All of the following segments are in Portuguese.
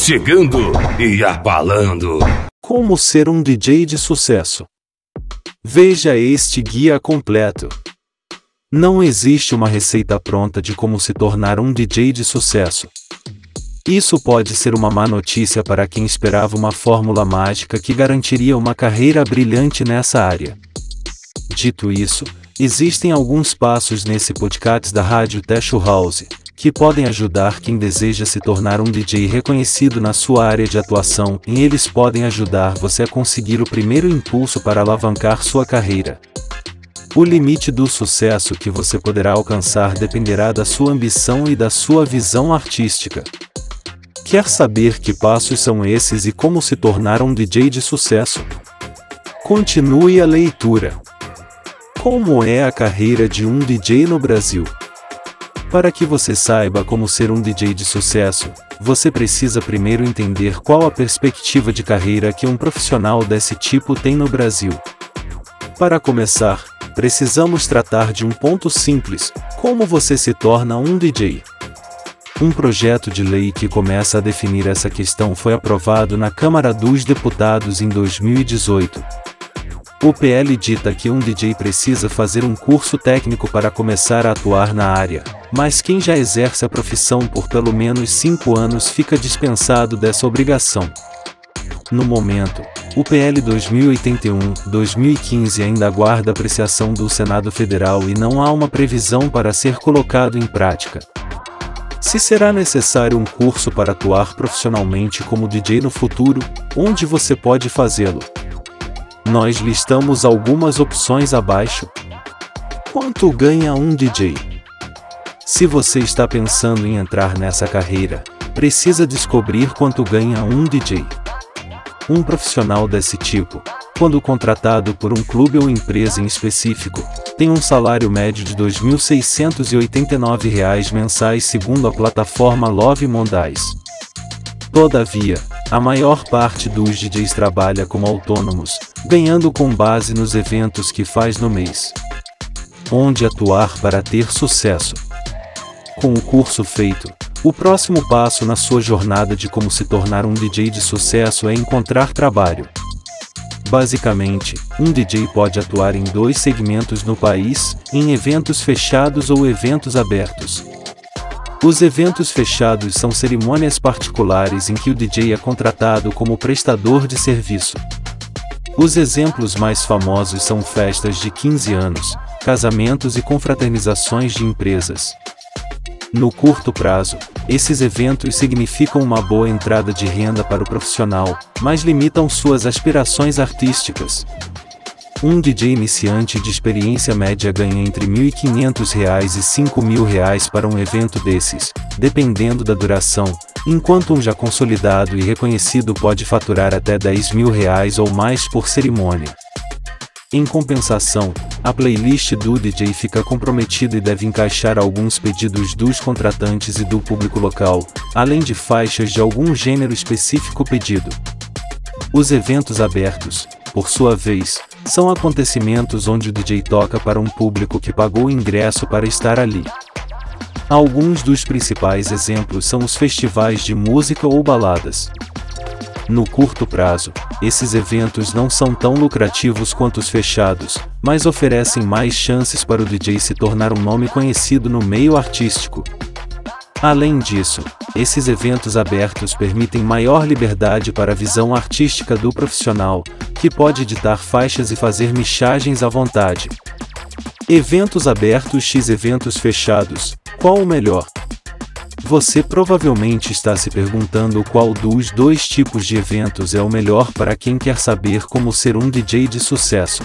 chegando e abalando. Como ser um DJ de sucesso? Veja este guia completo. Não existe uma receita pronta de como se tornar um DJ de sucesso. Isso pode ser uma má notícia para quem esperava uma fórmula mágica que garantiria uma carreira brilhante nessa área. Dito isso, existem alguns passos nesse podcast da Rádio Techo House, que podem ajudar quem deseja se tornar um DJ reconhecido na sua área de atuação, e eles podem ajudar você a conseguir o primeiro impulso para alavancar sua carreira. O limite do sucesso que você poderá alcançar dependerá da sua ambição e da sua visão artística. Quer saber que passos são esses e como se tornar um DJ de sucesso? Continue a leitura. Como é a carreira de um DJ no Brasil? Para que você saiba como ser um DJ de sucesso, você precisa primeiro entender qual a perspectiva de carreira que um profissional desse tipo tem no Brasil. Para começar, precisamos tratar de um ponto simples: como você se torna um DJ. Um projeto de lei que começa a definir essa questão foi aprovado na Câmara dos Deputados em 2018. O PL dita que um DJ precisa fazer um curso técnico para começar a atuar na área, mas quem já exerce a profissão por pelo menos 5 anos fica dispensado dessa obrigação. No momento, o PL 2081-2015 ainda aguarda apreciação do Senado Federal e não há uma previsão para ser colocado em prática. Se será necessário um curso para atuar profissionalmente como DJ no futuro, onde você pode fazê-lo? Nós listamos algumas opções abaixo. Quanto ganha um DJ? Se você está pensando em entrar nessa carreira, precisa descobrir quanto ganha um DJ. Um profissional desse tipo, quando contratado por um clube ou empresa em específico, tem um salário médio de R$ 2.689 mensais segundo a plataforma Love Mondays. Todavia, a maior parte dos DJs trabalha como autônomos, ganhando com base nos eventos que faz no mês. Onde atuar para ter sucesso? Com o curso feito, o próximo passo na sua jornada de como se tornar um DJ de sucesso é encontrar trabalho. Basicamente, um DJ pode atuar em dois segmentos no país, em eventos fechados ou eventos abertos. Os eventos fechados são cerimônias particulares em que o DJ é contratado como prestador de serviço. Os exemplos mais famosos são festas de 15 anos, casamentos e confraternizações de empresas. No curto prazo, esses eventos significam uma boa entrada de renda para o profissional, mas limitam suas aspirações artísticas. Um DJ iniciante de experiência média ganha entre R$ 1.500 e R$ 5.000 para um evento desses, dependendo da duração, enquanto um já consolidado e reconhecido pode faturar até 10 mil reais ou mais por cerimônia. Em compensação, a playlist do DJ fica comprometida e deve encaixar alguns pedidos dos contratantes e do público local, além de faixas de algum gênero específico pedido. Os eventos abertos, por sua vez, são acontecimentos onde o DJ toca para um público que pagou o ingresso para estar ali. Alguns dos principais exemplos são os festivais de música ou baladas. No curto prazo, esses eventos não são tão lucrativos quanto os fechados, mas oferecem mais chances para o DJ se tornar um nome conhecido no meio artístico. Além disso, esses eventos abertos permitem maior liberdade para a visão artística do profissional, que pode editar faixas e fazer mixagens à vontade. Eventos abertos x eventos fechados, qual o melhor? Você provavelmente está se perguntando qual dos dois tipos de eventos é o melhor para quem quer saber como ser um DJ de sucesso.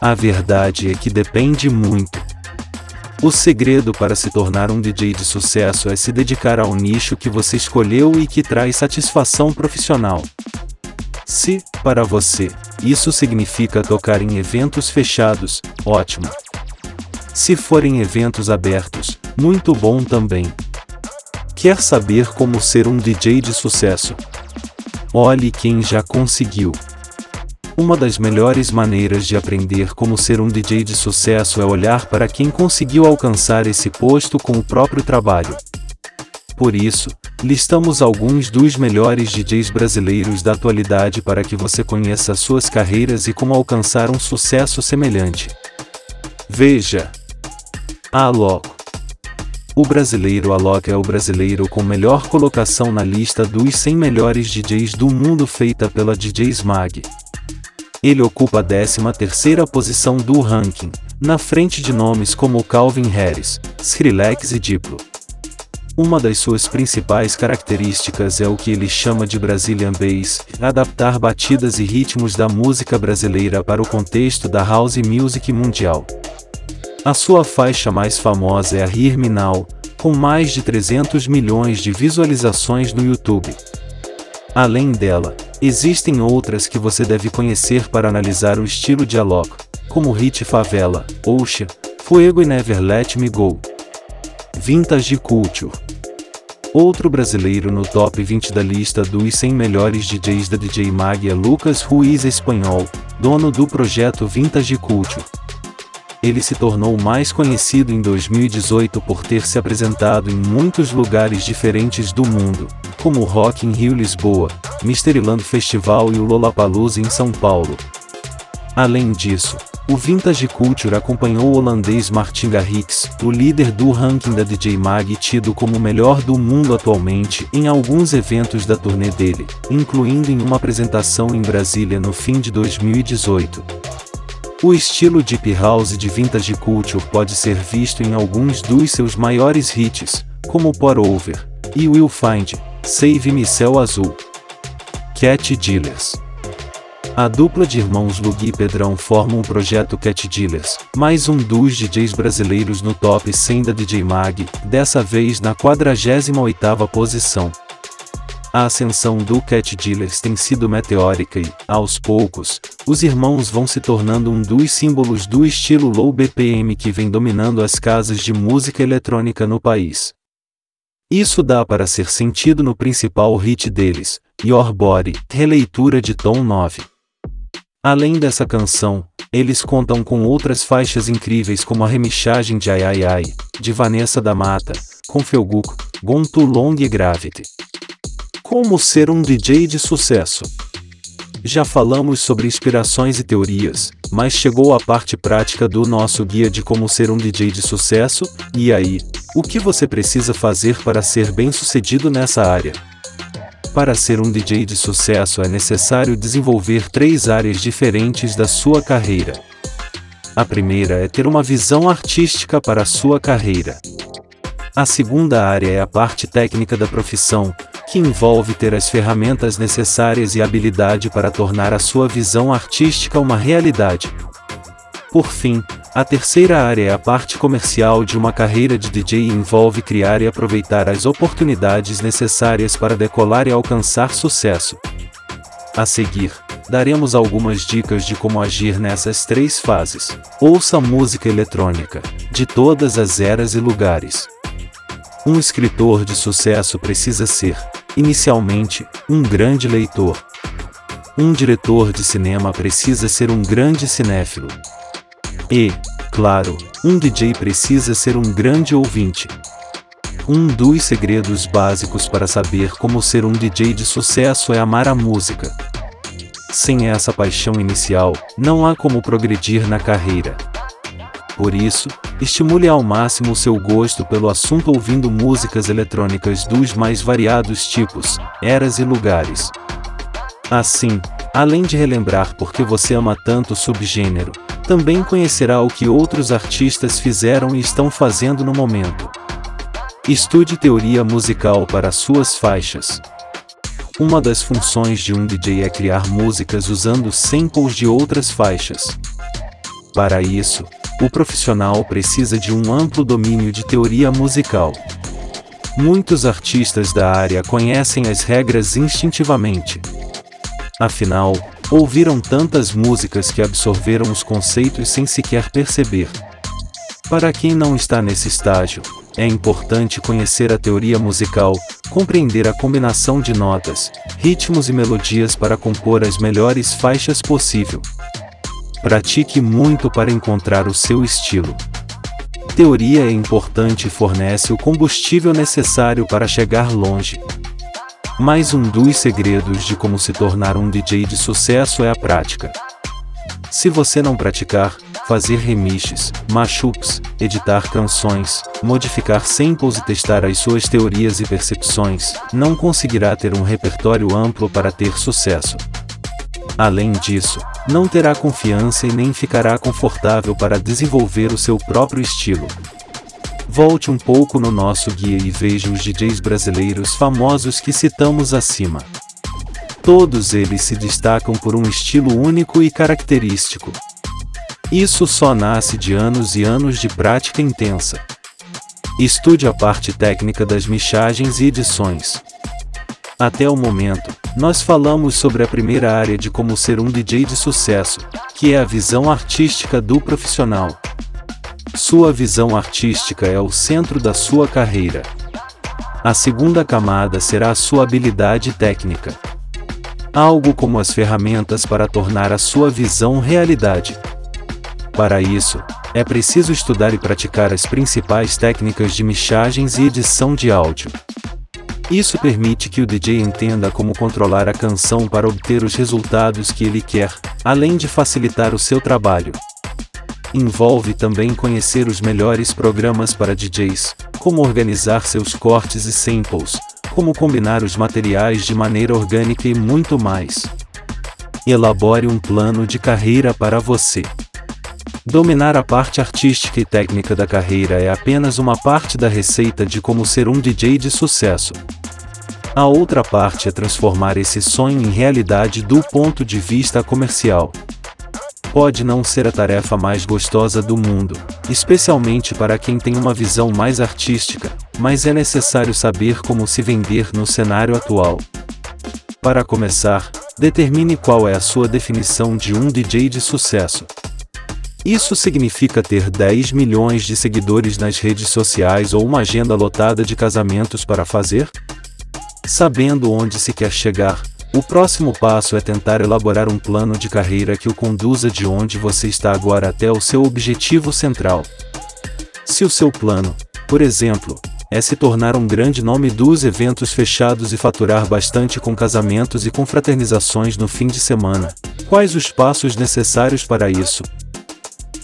A verdade é que depende muito. O segredo para se tornar um DJ de sucesso é se dedicar ao nicho que você escolheu e que traz satisfação profissional. Se, para você, isso significa tocar em eventos fechados, ótimo. Se forem eventos abertos, muito bom também. Quer saber como ser um DJ de sucesso? Olhe quem já conseguiu. Uma das melhores maneiras de aprender como ser um DJ de sucesso é olhar para quem conseguiu alcançar esse posto com o próprio trabalho. Por isso, listamos alguns dos melhores DJs brasileiros da atualidade para que você conheça suas carreiras e como alcançar um sucesso semelhante. Veja. Alok. O brasileiro Alok é o brasileiro com melhor colocação na lista dos 100 melhores DJs do mundo feita pela DJ Smag. Ele ocupa a 13ª posição do ranking, na frente de nomes como Calvin Harris, Skrillex e Diplo. Uma das suas principais características é o que ele chama de Brazilian Bass, adaptar batidas e ritmos da música brasileira para o contexto da house music mundial. A sua faixa mais famosa é a Hear Me Now, com mais de 300 milhões de visualizações no YouTube. Além dela, existem outras que você deve conhecer para analisar o estilo de Alok, como Hit Favela, Ocean, Fuego e Never Let Me Go. Vintage Culture Outro brasileiro no top 20 da lista dos 100 melhores DJs da DJ Mag é Lucas Ruiz Espanhol, dono do projeto Vintage Culture ele se tornou mais conhecido em 2018 por ter se apresentado em muitos lugares diferentes do mundo, como o Rock in Rio Lisboa, Misterland Festival e o Lollapalooza em São Paulo. Além disso, o Vintage Culture acompanhou o holandês Martin Garrix, o líder do ranking da DJ Mag tido como o melhor do mundo atualmente, em alguns eventos da turnê dele, incluindo em uma apresentação em Brasília no fim de 2018. O estilo Deep House de Vintage Culture pode ser visto em alguns dos seus maiores hits, como Pour Over e Will Find, Save Me Céu Azul. Cat Dealers A dupla de irmãos Lugui e Pedrão formam o projeto Cat Dealers, mais um dos DJs brasileiros no top 100 da DJ Mag, dessa vez na 48ª posição. A ascensão do Cat Dealers tem sido meteórica e, aos poucos, os irmãos vão se tornando um dos símbolos do estilo low BPM que vem dominando as casas de música eletrônica no país. Isso dá para ser sentido no principal hit deles, Your Body, releitura de Tom 9. Além dessa canção, eles contam com outras faixas incríveis como a remixagem de Ai Ai Ai, de Vanessa da Mata, com Felguk, Gone Too Long e Gravity. Como ser um DJ de sucesso? Já falamos sobre inspirações e teorias, mas chegou a parte prática do nosso guia de como ser um DJ de sucesso, e aí, o que você precisa fazer para ser bem-sucedido nessa área? Para ser um DJ de sucesso é necessário desenvolver três áreas diferentes da sua carreira. A primeira é ter uma visão artística para a sua carreira. A segunda área é a parte técnica da profissão, que envolve ter as ferramentas necessárias e habilidade para tornar a sua visão artística uma realidade. Por fim, a terceira área é a parte comercial de uma carreira de DJ e envolve criar e aproveitar as oportunidades necessárias para decolar e alcançar sucesso. A seguir, daremos algumas dicas de como agir nessas três fases. Ouça música eletrônica, de todas as eras e lugares. Um escritor de sucesso precisa ser, inicialmente, um grande leitor. Um diretor de cinema precisa ser um grande cinéfilo. E, claro, um DJ precisa ser um grande ouvinte. Um dos segredos básicos para saber como ser um DJ de sucesso é amar a música. Sem essa paixão inicial, não há como progredir na carreira. Por isso, estimule ao máximo seu gosto pelo assunto ouvindo músicas eletrônicas dos mais variados tipos, eras e lugares. Assim, além de relembrar por que você ama tanto o subgênero, também conhecerá o que outros artistas fizeram e estão fazendo no momento. Estude teoria musical para suas faixas. Uma das funções de um DJ é criar músicas usando samples de outras faixas. Para isso, o profissional precisa de um amplo domínio de teoria musical. Muitos artistas da área conhecem as regras instintivamente. Afinal, ouviram tantas músicas que absorveram os conceitos sem sequer perceber. Para quem não está nesse estágio, é importante conhecer a teoria musical, compreender a combinação de notas, ritmos e melodias para compor as melhores faixas possível. Pratique muito para encontrar o seu estilo. teoria é importante e fornece o combustível necessário para chegar longe. Mas um dos segredos de como se tornar um DJ de sucesso é a prática. Se você não praticar, fazer remixes, mashups, editar canções, modificar samples e testar as suas teorias e percepções, não conseguirá ter um repertório amplo para ter sucesso. Além disso, não terá confiança e nem ficará confortável para desenvolver o seu próprio estilo. Volte um pouco no nosso guia e veja os DJs brasileiros famosos que citamos acima. Todos eles se destacam por um estilo único e característico. Isso só nasce de anos e anos de prática intensa. Estude a parte técnica das mixagens e edições. Até o momento, nós falamos sobre a primeira área de como ser um DJ de sucesso, que é a visão artística do profissional. Sua visão artística é o centro da sua carreira. A segunda camada será a sua habilidade técnica. Algo como as ferramentas para tornar a sua visão realidade. Para isso, é preciso estudar e praticar as principais técnicas de mixagens e edição de áudio. Isso permite que o DJ entenda como controlar a canção para obter os resultados que ele quer, além de facilitar o seu trabalho envolve também conhecer os melhores programas para DJs, como organizar seus cortes e samples, como combinar os materiais de maneira orgânica e muito mais. Elabore um plano de carreira para você. Dominar a parte artística e técnica da carreira é apenas uma parte da receita de como ser um DJ de sucesso. A outra parte é transformar esse sonho em realidade do ponto de vista comercial. Pode não ser a tarefa mais gostosa do mundo, especialmente para quem tem uma visão mais artística, mas é necessário saber como se vender no cenário atual. Para começar, determine qual é a sua definição de um DJ de sucesso. Isso significa ter 10 milhões de seguidores nas redes sociais ou uma agenda lotada de casamentos para fazer? Sabendo onde se quer chegar, o próximo passo é tentar elaborar um plano de carreira que o conduza de onde você está agora até o seu objetivo central. Se o seu plano, por exemplo, é se tornar um grande nome dos eventos fechados e faturar bastante com casamentos e confraternizações no fim de semana, quais os passos necessários para isso?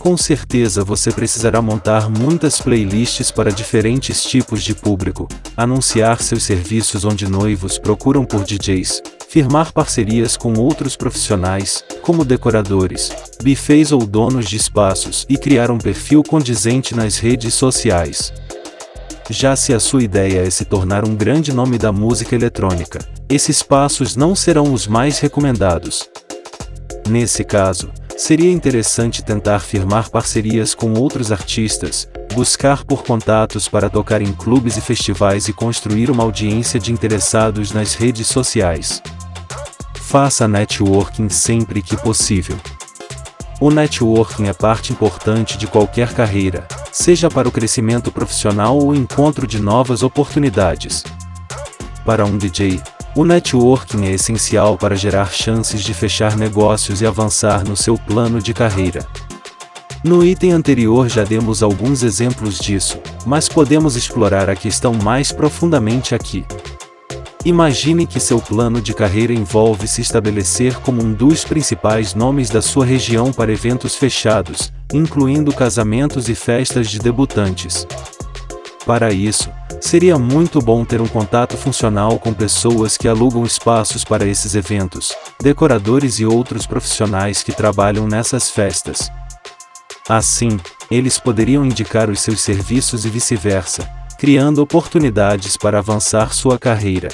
Com certeza você precisará montar muitas playlists para diferentes tipos de público, anunciar seus serviços onde noivos procuram por DJs, firmar parcerias com outros profissionais, como decoradores, bufês ou donos de espaços e criar um perfil condizente nas redes sociais. Já se a sua ideia é se tornar um grande nome da música eletrônica, esses passos não serão os mais recomendados. Nesse caso, Seria interessante tentar firmar parcerias com outros artistas, buscar por contatos para tocar em clubes e festivais e construir uma audiência de interessados nas redes sociais. Faça networking sempre que possível. O networking é parte importante de qualquer carreira, seja para o crescimento profissional ou o encontro de novas oportunidades. Para um DJ, o networking é essencial para gerar chances de fechar negócios e avançar no seu plano de carreira. No item anterior já demos alguns exemplos disso, mas podemos explorar a questão mais profundamente aqui. Imagine que seu plano de carreira envolve se estabelecer como um dos principais nomes da sua região para eventos fechados, incluindo casamentos e festas de debutantes. Para isso, Seria muito bom ter um contato funcional com pessoas que alugam espaços para esses eventos, decoradores e outros profissionais que trabalham nessas festas. Assim, eles poderiam indicar os seus serviços e vice-versa, criando oportunidades para avançar sua carreira.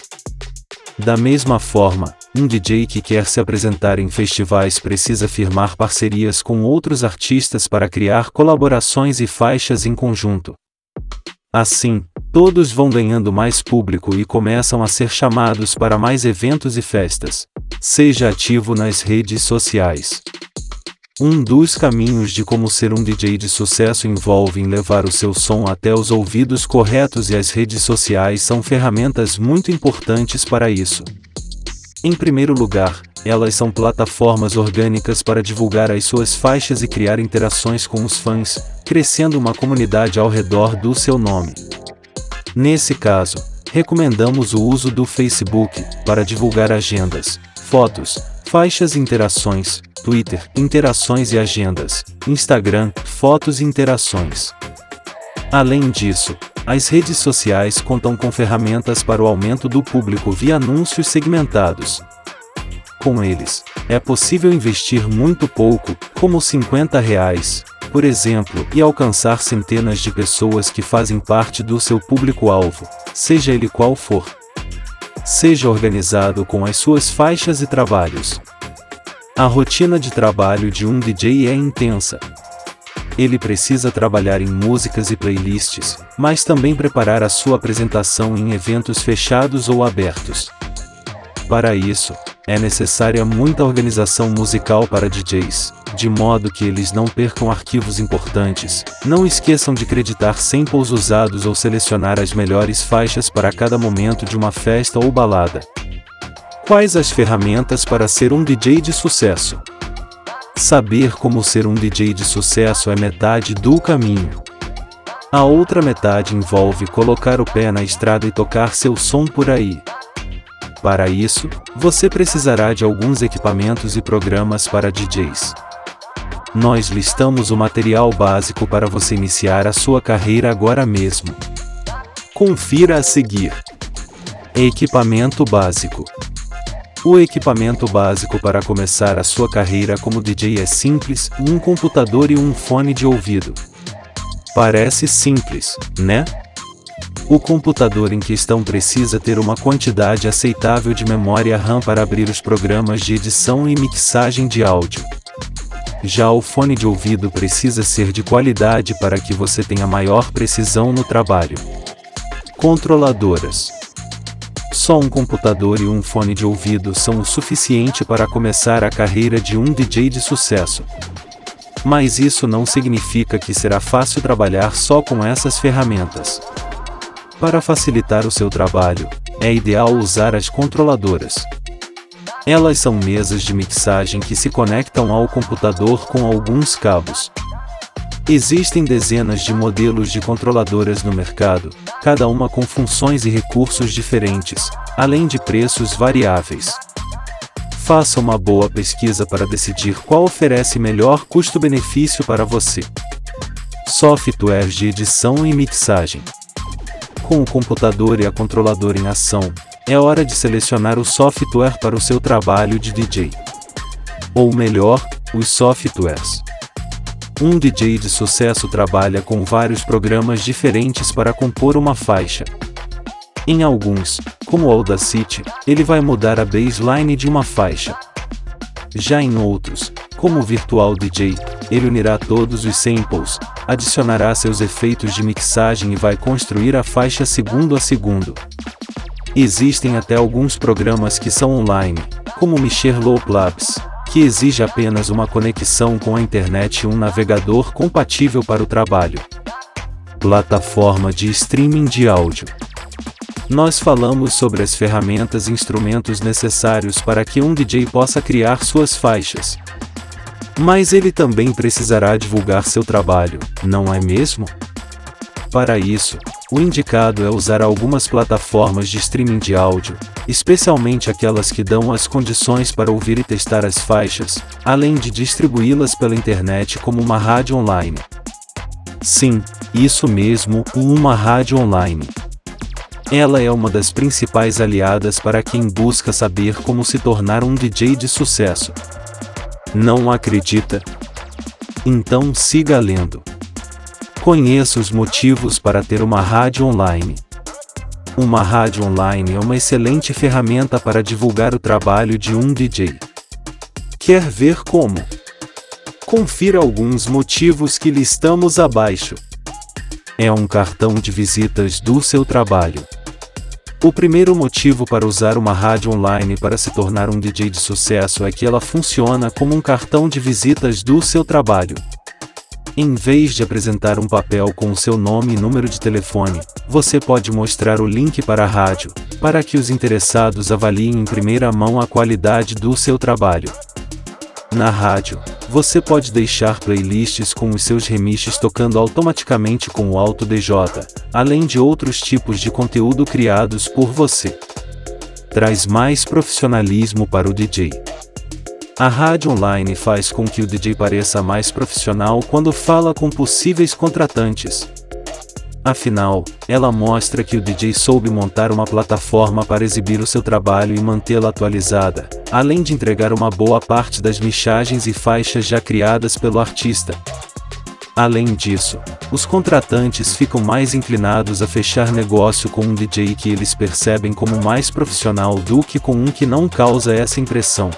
Da mesma forma, um DJ que quer se apresentar em festivais precisa firmar parcerias com outros artistas para criar colaborações e faixas em conjunto. Assim, Todos vão ganhando mais público e começam a ser chamados para mais eventos e festas. Seja ativo nas redes sociais. Um dos caminhos de como ser um DJ de sucesso envolve em levar o seu som até os ouvidos corretos e as redes sociais são ferramentas muito importantes para isso. Em primeiro lugar, elas são plataformas orgânicas para divulgar as suas faixas e criar interações com os fãs, crescendo uma comunidade ao redor do seu nome. Nesse caso, recomendamos o uso do Facebook para divulgar agendas, fotos, faixas e interações, Twitter, interações e agendas, Instagram, fotos e interações. Além disso, as redes sociais contam com ferramentas para o aumento do público via anúncios segmentados. Com eles, é possível investir muito pouco, como 50 reais, por exemplo, e alcançar centenas de pessoas que fazem parte do seu público-alvo, seja ele qual for. Seja organizado com as suas faixas e trabalhos. A rotina de trabalho de um DJ é intensa, ele precisa trabalhar em músicas e playlists, mas também preparar a sua apresentação em eventos fechados ou abertos. Para isso, é necessária muita organização musical para DJs, de modo que eles não percam arquivos importantes. Não esqueçam de creditar samples usados ou selecionar as melhores faixas para cada momento de uma festa ou balada. Quais as ferramentas para ser um DJ de sucesso? Saber como ser um DJ de sucesso é metade do caminho. A outra metade envolve colocar o pé na estrada e tocar seu som por aí. Para isso, você precisará de alguns equipamentos e programas para DJs. Nós listamos o material básico para você iniciar a sua carreira agora mesmo. Confira a seguir: Equipamento básico. O equipamento básico para começar a sua carreira como DJ é simples: um computador e um fone de ouvido. Parece simples, né? O computador em questão precisa ter uma quantidade aceitável de memória RAM para abrir os programas de edição e mixagem de áudio. Já o fone de ouvido precisa ser de qualidade para que você tenha maior precisão no trabalho. Controladoras só um computador e um fone de ouvido são o suficiente para começar a carreira de um DJ de sucesso. Mas isso não significa que será fácil trabalhar só com essas ferramentas. Para facilitar o seu trabalho, é ideal usar as controladoras. Elas são mesas de mixagem que se conectam ao computador com alguns cabos. Existem dezenas de modelos de controladoras no mercado, cada uma com funções e recursos diferentes, além de preços variáveis. Faça uma boa pesquisa para decidir qual oferece melhor custo-benefício para você. Software de edição e mixagem. Com o computador e a controladora em ação, é hora de selecionar o software para o seu trabalho de DJ. Ou melhor, os softwares. Um DJ de sucesso trabalha com vários programas diferentes para compor uma faixa. Em alguns, como o Audacity, ele vai mudar a baseline de uma faixa. Já em outros, como o Virtual DJ, ele unirá todos os samples, adicionará seus efeitos de mixagem e vai construir a faixa segundo a segundo. Existem até alguns programas que são online, como o Mixer Low Labs, que exige apenas uma conexão com a internet e um navegador compatível para o trabalho. Plataforma de streaming de áudio. Nós falamos sobre as ferramentas e instrumentos necessários para que um DJ possa criar suas faixas. Mas ele também precisará divulgar seu trabalho, não é mesmo? Para isso, o indicado é usar algumas plataformas de streaming de áudio, especialmente aquelas que dão as condições para ouvir e testar as faixas, além de distribuí-las pela internet como uma rádio online. Sim, isso mesmo, uma rádio online. Ela é uma das principais aliadas para quem busca saber como se tornar um DJ de sucesso. Não acredita? Então siga lendo. Conheça os motivos para ter uma rádio online. Uma rádio online é uma excelente ferramenta para divulgar o trabalho de um DJ. Quer ver como? Confira alguns motivos que listamos abaixo. É um cartão de visitas do seu trabalho. O primeiro motivo para usar uma rádio online para se tornar um DJ de sucesso é que ela funciona como um cartão de visitas do seu trabalho. Em vez de apresentar um papel com o seu nome e número de telefone, você pode mostrar o link para a rádio, para que os interessados avaliem em primeira mão a qualidade do seu trabalho. Na rádio, Você pode deixar playlists com os seus remixes tocando automaticamente com o Alto DJ, além de outros tipos de conteúdo criados por você. Traz mais profissionalismo para o DJ. A rádio online faz com que o DJ pareça mais profissional quando fala com possíveis contratantes. Afinal, ela mostra que o DJ soube montar uma plataforma para exibir o seu trabalho e mantê-la atualizada, além de entregar uma boa parte das mixagens e faixas já criadas pelo artista. Além disso, os contratantes ficam mais inclinados a fechar negócio com um DJ que eles percebem como mais profissional do que com um que não causa essa impressão.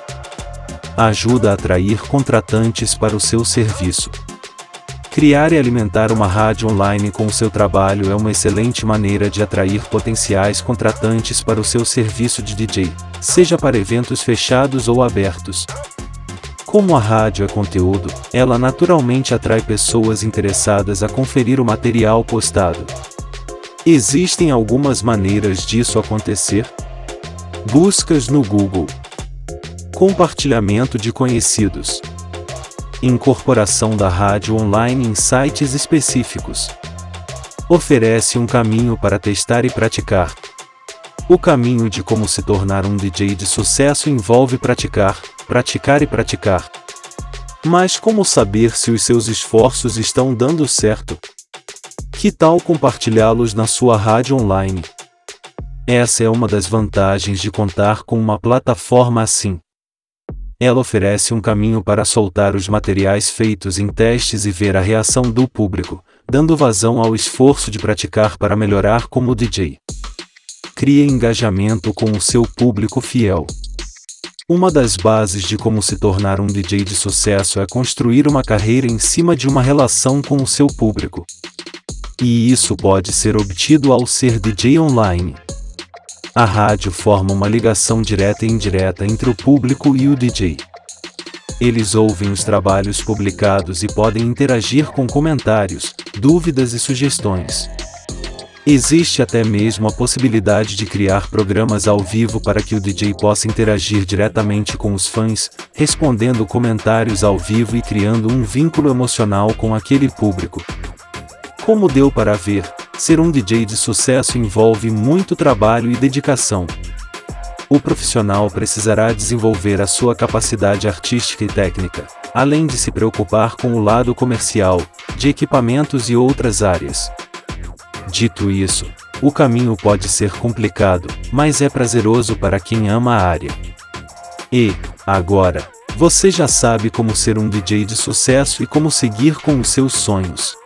Ajuda a atrair contratantes para o seu serviço. Criar e alimentar uma rádio online com o seu trabalho é uma excelente maneira de atrair potenciais contratantes para o seu serviço de DJ, seja para eventos fechados ou abertos. Como a rádio é conteúdo, ela naturalmente atrai pessoas interessadas a conferir o material postado. Existem algumas maneiras disso acontecer? Buscas no Google. Compartilhamento de conhecidos incorporação da rádio online em sites específicos. Oferece um caminho para testar e praticar. O caminho de como se tornar um DJ de sucesso envolve praticar, praticar e praticar. Mas como saber se os seus esforços estão dando certo? Que tal compartilhá-los na sua rádio online? Essa é uma das vantagens de contar com uma plataforma assim. Ela oferece um caminho para soltar os materiais feitos em testes e ver a reação do público, dando vazão ao esforço de praticar para melhorar como DJ. Cria engajamento com o seu público fiel. Uma das bases de como se tornar um DJ de sucesso é construir uma carreira em cima de uma relação com o seu público. E isso pode ser obtido ao ser DJ online. A rádio forma uma ligação direta e indireta entre o público e o DJ. Eles ouvem os trabalhos publicados e podem interagir com comentários, dúvidas e sugestões. Existe até mesmo a possibilidade de criar programas ao vivo para que o DJ possa interagir diretamente com os fãs, respondendo comentários ao vivo e criando um vínculo emocional com aquele público. Como deu para ver, Ser um DJ de sucesso envolve muito trabalho e dedicação. O profissional precisará desenvolver a sua capacidade artística e técnica, além de se preocupar com o lado comercial, de equipamentos e outras áreas. Dito isso, o caminho pode ser complicado, mas é prazeroso para quem ama a área. E, agora, você já sabe como ser um DJ de sucesso e como seguir com os seus sonhos.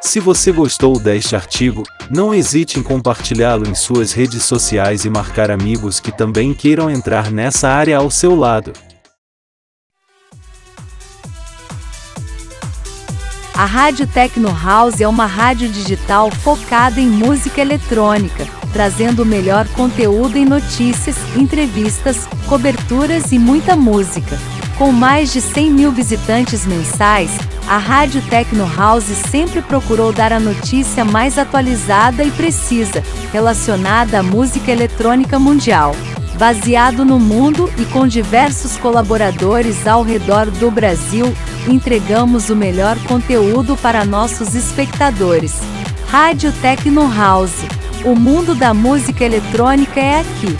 Se você gostou deste artigo, não hesite em compartilhá-lo em suas redes sociais e marcar amigos que também queiram entrar nessa área ao seu lado. A Rádio Tecno House é uma rádio digital focada em música eletrônica, trazendo o melhor conteúdo em notícias, entrevistas, coberturas e muita música. Com mais de 100 mil visitantes mensais, a Rádio Tecno House sempre procurou dar a notícia mais atualizada e precisa, relacionada à música eletrônica mundial. Baseado no mundo e com diversos colaboradores ao redor do Brasil, entregamos o melhor conteúdo para nossos espectadores. Rádio Tecno House. O mundo da música eletrônica é aqui.